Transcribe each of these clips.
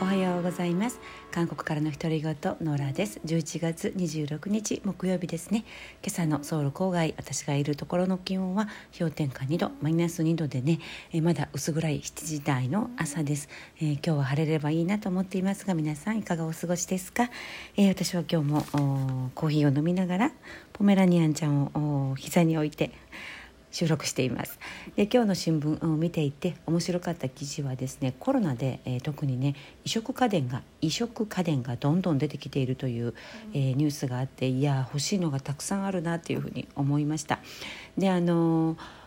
おはようございます。韓国からの独り言ノラです。11月26日木曜日ですね。今朝のソウル郊外私がいるところの気温は氷点下2度マイナス2度でね、えまだ薄暗い7時台の朝です、えー、今日は晴れればいいなと思っていますが皆さんいかがお過ごしですか、えー、私は今日もコーヒーを飲みながらポメラニアンちゃんを膝に置いて収録しています。で今日の新聞を見ていて面白かった記事はですねコロナで、えー、特にね移植家電が移植家電がどんどん出てきているという、えー、ニュースがあっていや欲しいのがたくさんあるなというふうに思いました。であのー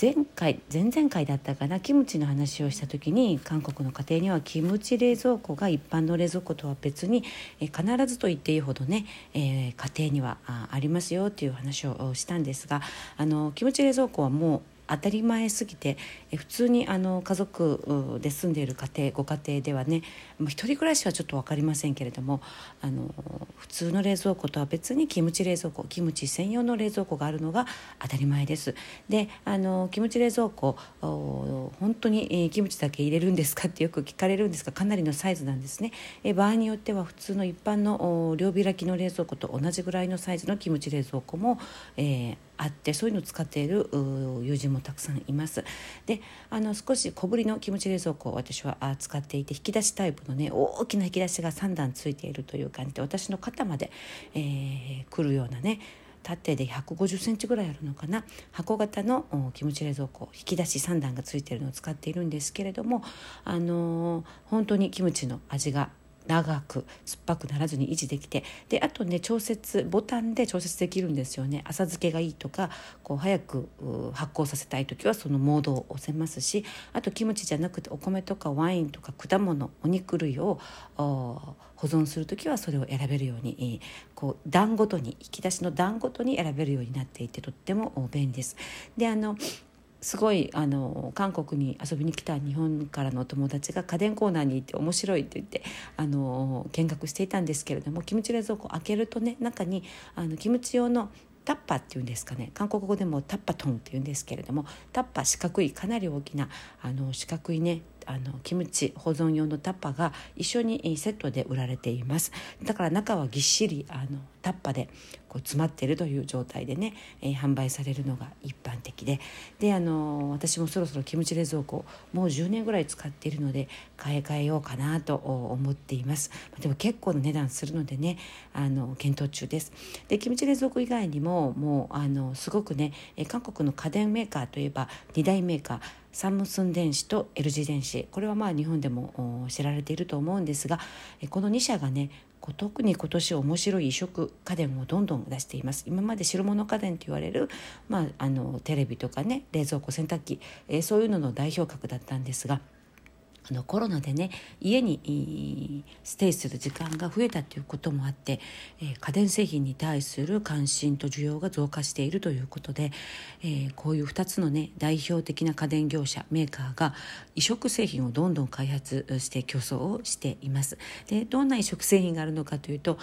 前回前々回だったかなキムチの話をした時に韓国の家庭にはキムチ冷蔵庫が一般の冷蔵庫とは別に、え必ずと言っていいほどね、えー、家庭にはありますよっていう話をしたんですがあのキムチ冷蔵庫はもう当たり前すぎて普通にあの家族で住んでいる家庭ご家庭ではね一人暮らしはちょっと分かりませんけれどもあの普通の冷蔵庫とは別にキムチ冷蔵庫キムチ専用の冷蔵庫があるのが当たり前です。であのキムチ冷蔵庫本当に、キムチだけ入れるんですかってよく聞かれるんですがかなりのサイズなんですね。え場合によっては普通の一般の両開きの冷蔵庫と同じぐらいのサイズのキムチ冷蔵庫も、えー、あってそういうのを使っている友人もたくさんいます。であの少し小ぶりのキムチ冷蔵庫を私は使っていて引き出しタイプのね大きな引き出しが3段ついているという感じで私の肩まで、えー、来るようなね縦で150センチぐらいあるのかな。箱型のキムチ冷蔵庫引き出し3段がついているのを使っているんですけれどもあのー、本当にキムチの味が長く酸っぱくならずに維持できてであとね調節ボタンで調節できるんですよね浅漬けがいいとかこう早く発酵させたい時はそのモードを押せますしあとキムチじゃなくてお米とかワインとか果物お肉類を保存する時はそれを選べるようにこう段ごとに引き出しの段ごとに選べるようになっていてとっても便利です。であのすごいあの韓国に遊びに来た日本からのお友達が家電コーナーに行って面白いって言ってあの見学していたんですけれどもキムチ冷蔵庫開けるとね中にあのキムチ用のタッパっていうんですかね韓国語でもタッパトンっていうんですけれどもタッパ四角いかなり大きなあの四角いねあのキムチ保存用のタッパが一緒にセットで売られています。だから中はぎっしりあのタッパでこう詰まっているという状態でね、えー、販売されるのが一般的で。であの私もそろそろキムチ冷蔵庫もう10年ぐらい使っているので買い替えようかなと思っています。でも結構の値段するのでねあの検討中です。でキムチ冷蔵庫以外にももうあのすごくね韓国の家電メーカーといえば2大メーカーサムスン電子と LG 電子。これはまあ日本でも知られていると思うんですがこの2社がね特に今年面白い移植家電をどんどん出しています。今まで白物家電と言われる、まあ、あのテレビとかね冷蔵庫洗濯機、えー、そういうのの代表格だったんですがあのコロナでね家にステイする時間が増えたということもあって、えー、家電製品に対する関心と需要が増加しているということで、えー、こういう2つのね代表的な家電業者メーカーが移植製品をどんどん開発して競争をしています。でどんな移植製品があるのかというと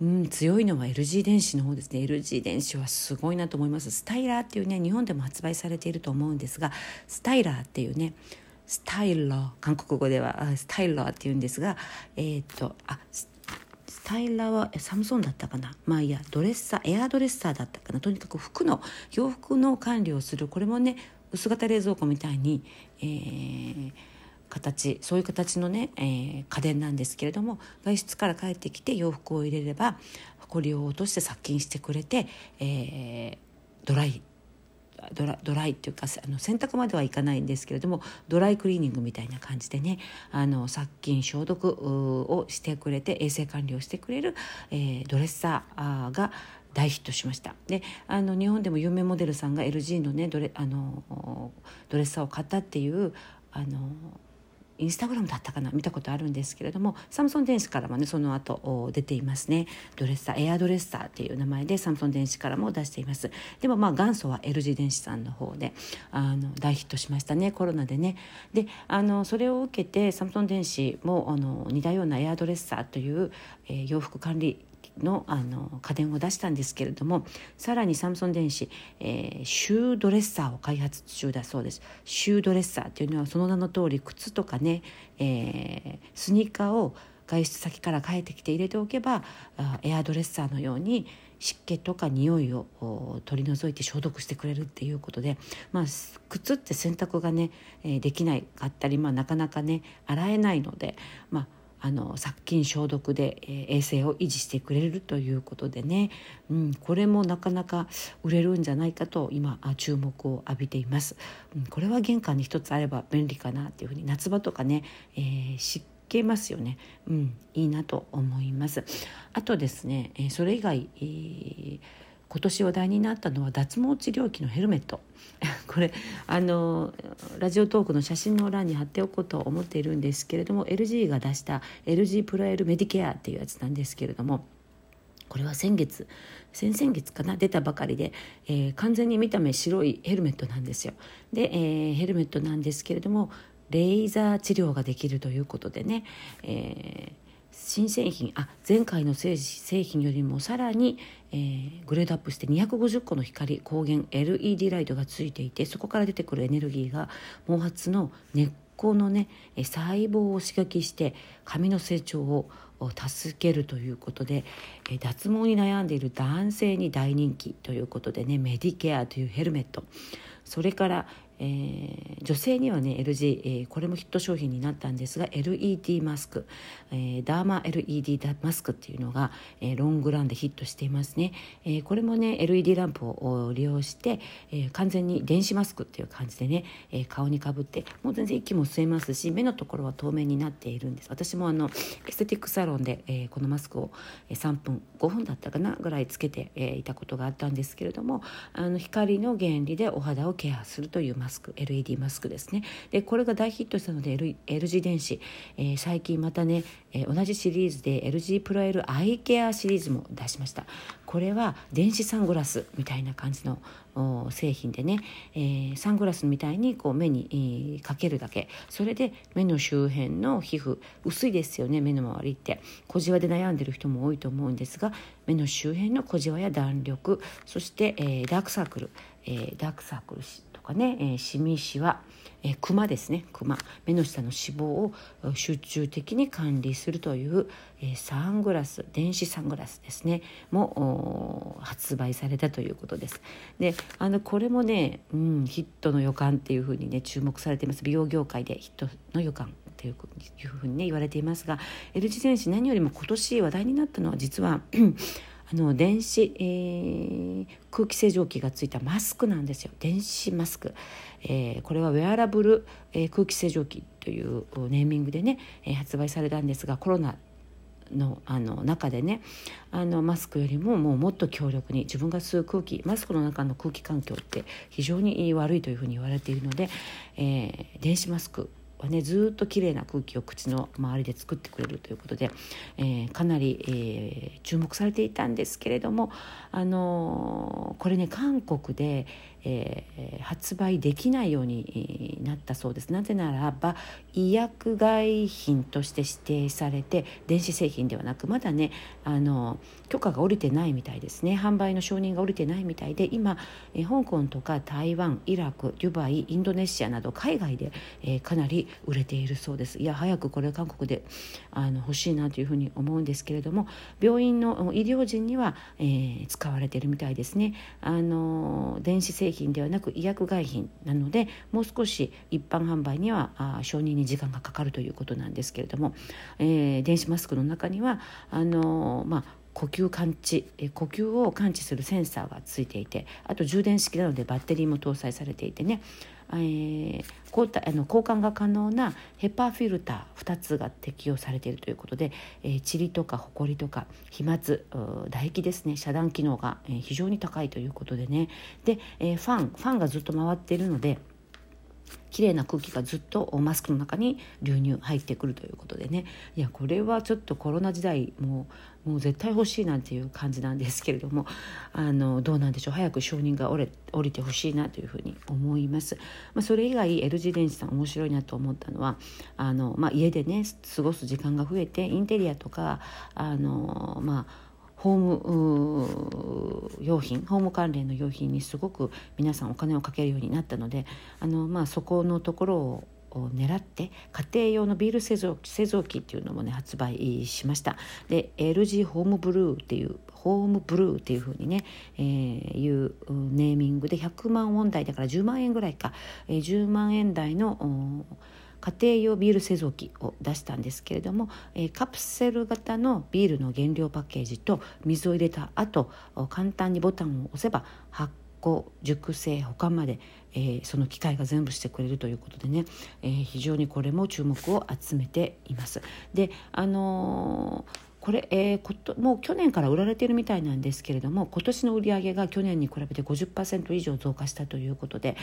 うん、強いのは LG 電子の方ですね LG 電子はすごいなと思いますスタイラーっていうね日本でも発売されていると思うんですがスタイラーっていうねスタイラー。韓国語ではスタイラーって言うんですがえっ、とあスタイラーはサムソンだったかな？まあいやドレッサーエアドレッサーだったかな？とにかく服の洋服の管理をする。これもね薄型冷蔵庫みたいに、えー、形そういう形のね、えー、家電なんですけれども外出から帰ってきて洋服を入れれば埃を落として殺菌してくれて、えー、ドライ。ドラドライっていうかあの洗濯まではいかないんですけれどもドライクリーニングみたいな感じでねあの殺菌消毒をしてくれて衛生管理をしてくれる、えー、ドレッサーが大ヒットしました。であの日本でも有名モデルさんが LG のねドレあのドレッサーを買ったっていうあのインスタグラムだったかな？見たことあるんですけれどもサムソン電子からもねその後出ていますね。ドレッサーエアドレッサーっていう名前でサムソン電子からも出しています。でもまあ元祖は LG 電子さんの方であの大ヒットしましたね。コロナでね。であのそれを受けてサムソン電子もあの似たようなエアドレッサーという、えー、洋服管理のあの家電を出したんですけれどもさらにサムソン電子、えー、シュードレッサーを開発中だそうです。シュードレッサーっていうのはその名の通り靴とかね、えー、スニーカーを外出先から帰ってきて入れておけばエアドレッサーのように湿気とか匂いを取り除いて消毒してくれるっていうことで、まあ、靴って洗濯がね、できないかったり、まあ、なかなかね洗えないので、まあ、あの殺菌消毒で、えー、衛生を維持してくれるということでね、うん、これもなかなか売れるんじゃないかと今注目を浴びています、うん、これは玄関に一つあれば便利かなっていうふうに夏場とかね、えー、湿気ますよね、うん、いいなと思います。あとですね、えー、それ以外、えー今年話題になったのは脱毛治療器のヘルメット これあのラジオトークの写真の欄に貼っておこうと思っているんですけれども LG が出した LG プラエルメディケアっていうやつなんですけれどもこれは先月先々月かな出たばかりで、えー、完全に見た目白いヘルメットなんですよ。で、えー、ヘルメットなんですけれどもレーザー治療ができるということでね、えー新製品あ前回の製品よりもさらに、えー、グレードアップして250個の光光源 LED ライトがついていてそこから出てくるエネルギーが毛髪の根っこのね細胞を刺激して髪の成長を助けるということで脱毛に悩んでいる男性に大人気ということでねメディケアというヘルメット。それからえー、女性にはね LG、えー、これもヒット商品になったんですが LED マスク、えー、ダーマ LED マスクっていうのが、えー、ロングランでヒットしていますね、えー、これもね LED ランプを利用して、えー、完全に電子マスクっていう感じでね、えー、顔にかぶってもう全然息も吸えますし目のところは透明になっているんです。私もあのエステティックサロンで、えー、このマスクを3分5分だったかなぐらいつけて、えー、いたことがあったんですけれどもあの光の原理でお肌をケアするというマスク。マスク LED マスクですね。でこれが大ヒットしたので、L、LG 電子、えー、最近またね、えー、同じシリーズで LG プロエルアイケアシリーズも出しました。これは電子サングラスみたいな感じの製品でね、えー、サングラスみたいにこう目に、かけるだけ。それで目の周辺の皮膚薄いですよね目の周りって。小じわで悩んでる人も多いと思うんですが目の周辺の小じわや弾力そして、えー、ダークサークル、えー、ダークサークルかね、えー、シミシワ、えー、クマですね。クマ。目の下の脂肪を集中的に管理するという、えー、サングラス電子サングラスですね。も発売されたということです。であのこれもね、うん、ヒットの予感っていうふうにね注目されています。美容業界でヒットの予感というふうにね言われていますが L 字電子何よりも今年話題になったのは実はあの電子、えー、空気清浄機がついたマスクなんですよ。電子マスク、えー、これはウェアラブル、えー、空気清浄機というネーミングでね、え、発売されたんですがコロナのあの中でねあのマスクよりももうもっと強力に自分が吸う空気マスクの中の空気環境って非常に悪いというふうに言われているので、え、電子マスクはねずっと綺麗な空気を口の周りで作ってくれるということで、えー、かなり、えー、注目されていたんですけれども、あのー、これね韓国で、えー、発売できないようになったそうです。なぜならば医薬外品として指定されて電子製品ではなくまだねあの許可が下りてないみたいですね。販売の承認が下りてないみたいで今、え香港とか台湾イラクデュバイインドネシアなど海外で、えかなり売れているそうです。いや早くこれ韓国であの欲しいなというふうに思うんですけれども病院の医療人には、え、使われているみたいですね。あの電子製品品ではなく医薬外品なのでもう少し一般販売には承認に時間がかかるということなんですけれども、えー、電子マスクの中にはあのー、まあ呼吸感知呼吸を感知するセンサーがついていてあと充電式なのでバッテリーも搭載されていてねえー、交あの交換が可能なヘパーフィルター2つが適用されているということで、えー、塵とかホコリとか飛沫唾液ですね遮断機能が、えー、非常に高いということでね。で、えー、ファンファンがずっと回っているので綺麗な空気がずっとマスクの中に流入入ってくるということでね。いやこれはちょっとコロナ時代もうもう絶対欲しいなんていう感じなんですけれどもあのどうなんでしょう。早く承認が降り降りてほしいなというふうに思います、まあ、それ以外 L g 電子さん面白いなと思ったのはあの、まあ、家でね過ごす時間が増えてインテリアとかあのまあホーム用品ホーム関連の用品にすごく皆さんお金をかけるようになったのであの、まあ、そこのところを狙って家庭用のビール製造製造機っていうのもね発売しました。で LG ホームブルーっていうホームブルーっていうふうにね、えー、いうネーミングで100万ウォン台だから10万円ぐらいか、えー、10万円台の家庭用ビール製造機を出したんですけれども、え、カプセル型のビールの原料パッケージと水を入れた後簡単にボタンを押せば発酵熟成保管まで、えー、その機械が全部してくれるということでね、えー、非常にこれも注目を集めています。であのーこれ、えー、こともう去年から売られているみたいなんですけれども今年の売り上げが去年に比べて50%以上増加したということで、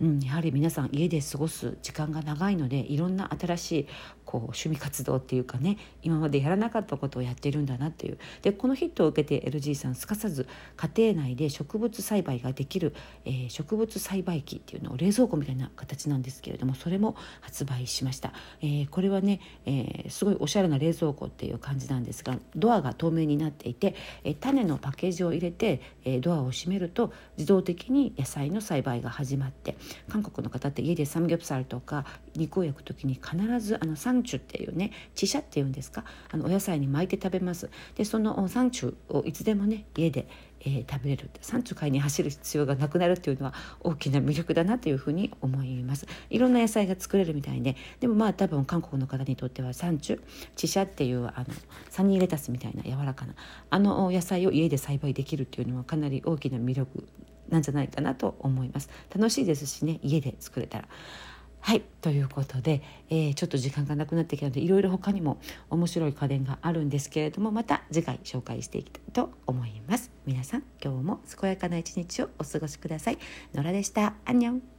うん、やはり皆さん家で過ごす時間が長いのでいろんな新しいこう趣味活動っていうかね今までやらなかったことをやっているんだなっていう。でこのヒットを受けて LG さんすかさず家庭内で植物栽培ができる、えー、植物栽培機っていうのを冷蔵庫みたいな形なんですけれどもそれも発売しました、えー、これはね、えー、すごいおしゃれな冷蔵庫っていう感じなんですがドアが透明になっていて、え種のパッケージを入れて、えドアを閉めると自動的に野菜の栽培が始まって韓国の方って家でサムギョプサルとか肉を焼く時に必ずあのサンチュっていうねチシャっていうんですか？あのお野菜に巻いて食べます。でそのサンチュをいつでもね家で、えー、食べれる。サンチュ買いに走る必要がなくなるっていうのは大きな魅力だなというふうに思います。いろんな野菜が作れるみたいででもまあ多分韓国の方にとってはサンチュチシャっていうあのサニーレタスみたいな柔らかな。あの野菜を家で栽培できるっていうのはかなり大きな魅力なんじゃないかなと思います。楽しいですしね家で作れたら。はい。ということで、えー、ちょっと時間がなくなってきたのでいろいろ他にも面白い家電があるんですけれどもまた次回紹介していきたいと思います。皆さん今日も健やかな一日をお過ごしください。野良でした。アンニョン。